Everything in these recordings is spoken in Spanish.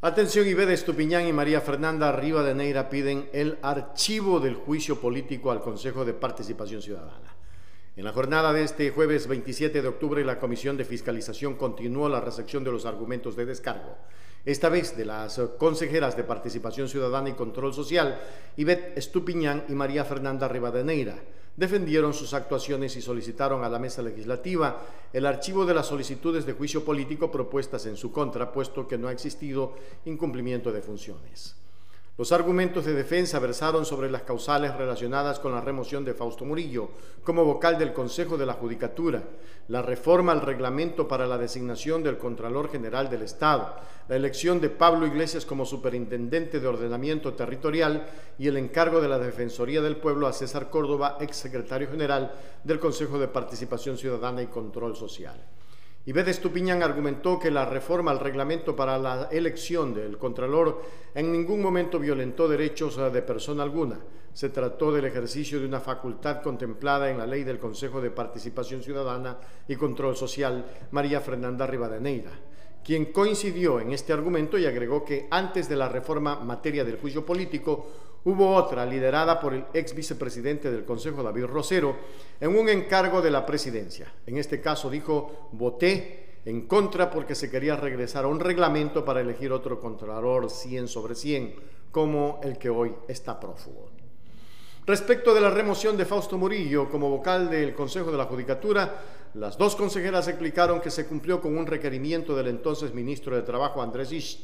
Atención, Ibede Estupiñán y María Fernanda Neira piden el archivo del juicio político al Consejo de Participación Ciudadana. En la jornada de este jueves 27 de octubre, la Comisión de Fiscalización continuó la recepción de los argumentos de descargo, esta vez de las consejeras de Participación Ciudadana y Control Social, Ivette Estupiñán y María Fernanda Rivadeneira defendieron sus actuaciones y solicitaron a la mesa legislativa el archivo de las solicitudes de juicio político propuestas en su contra, puesto que no ha existido incumplimiento de funciones. Los argumentos de defensa versaron sobre las causales relacionadas con la remoción de Fausto Murillo como vocal del Consejo de la Judicatura, la reforma al reglamento para la designación del Contralor General del Estado, la elección de Pablo Iglesias como Superintendente de Ordenamiento Territorial y el encargo de la Defensoría del Pueblo a César Córdoba, ex secretario general del Consejo de Participación Ciudadana y Control Social. Ibede Estupiñán argumentó que la reforma al reglamento para la elección del Contralor en ningún momento violentó derechos de persona alguna. Se trató del ejercicio de una facultad contemplada en la ley del Consejo de Participación Ciudadana y Control Social, María Fernanda Rivadeneira quien coincidió en este argumento y agregó que antes de la reforma materia del juicio político hubo otra liderada por el ex vicepresidente del Consejo, David Rosero, en un encargo de la presidencia. En este caso dijo, voté en contra porque se quería regresar a un reglamento para elegir otro contralor 100 sobre 100, como el que hoy está prófugo. Respecto de la remoción de Fausto Murillo como vocal del Consejo de la Judicatura, las dos consejeras explicaron que se cumplió con un requerimiento del entonces ministro de Trabajo, Andrés Isch,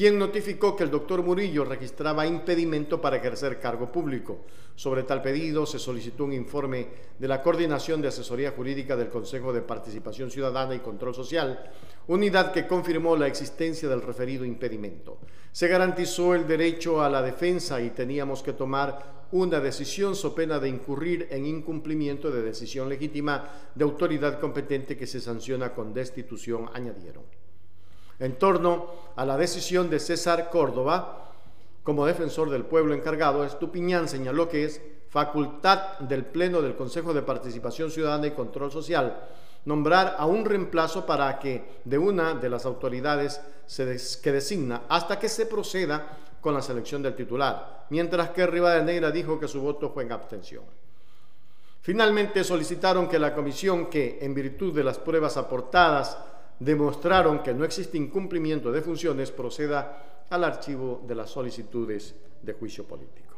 quien notificó que el doctor Murillo registraba impedimento para ejercer cargo público. Sobre tal pedido se solicitó un informe de la Coordinación de Asesoría Jurídica del Consejo de Participación Ciudadana y Control Social, unidad que confirmó la existencia del referido impedimento. Se garantizó el derecho a la defensa y teníamos que tomar una decisión so pena de incurrir en incumplimiento de decisión legítima de autoridad competente que se sanciona con destitución, añadieron. En torno a la decisión de César Córdoba, como defensor del pueblo encargado, Estupiñán señaló que es facultad del Pleno del Consejo de Participación Ciudadana y Control Social nombrar a un reemplazo para que de una de las autoridades se que designa hasta que se proceda con la selección del titular, mientras que Rivadeneira dijo que su voto fue en abstención. Finalmente solicitaron que la comisión que, en virtud de las pruebas aportadas, demostraron que no existe incumplimiento de funciones, proceda al archivo de las solicitudes de juicio político.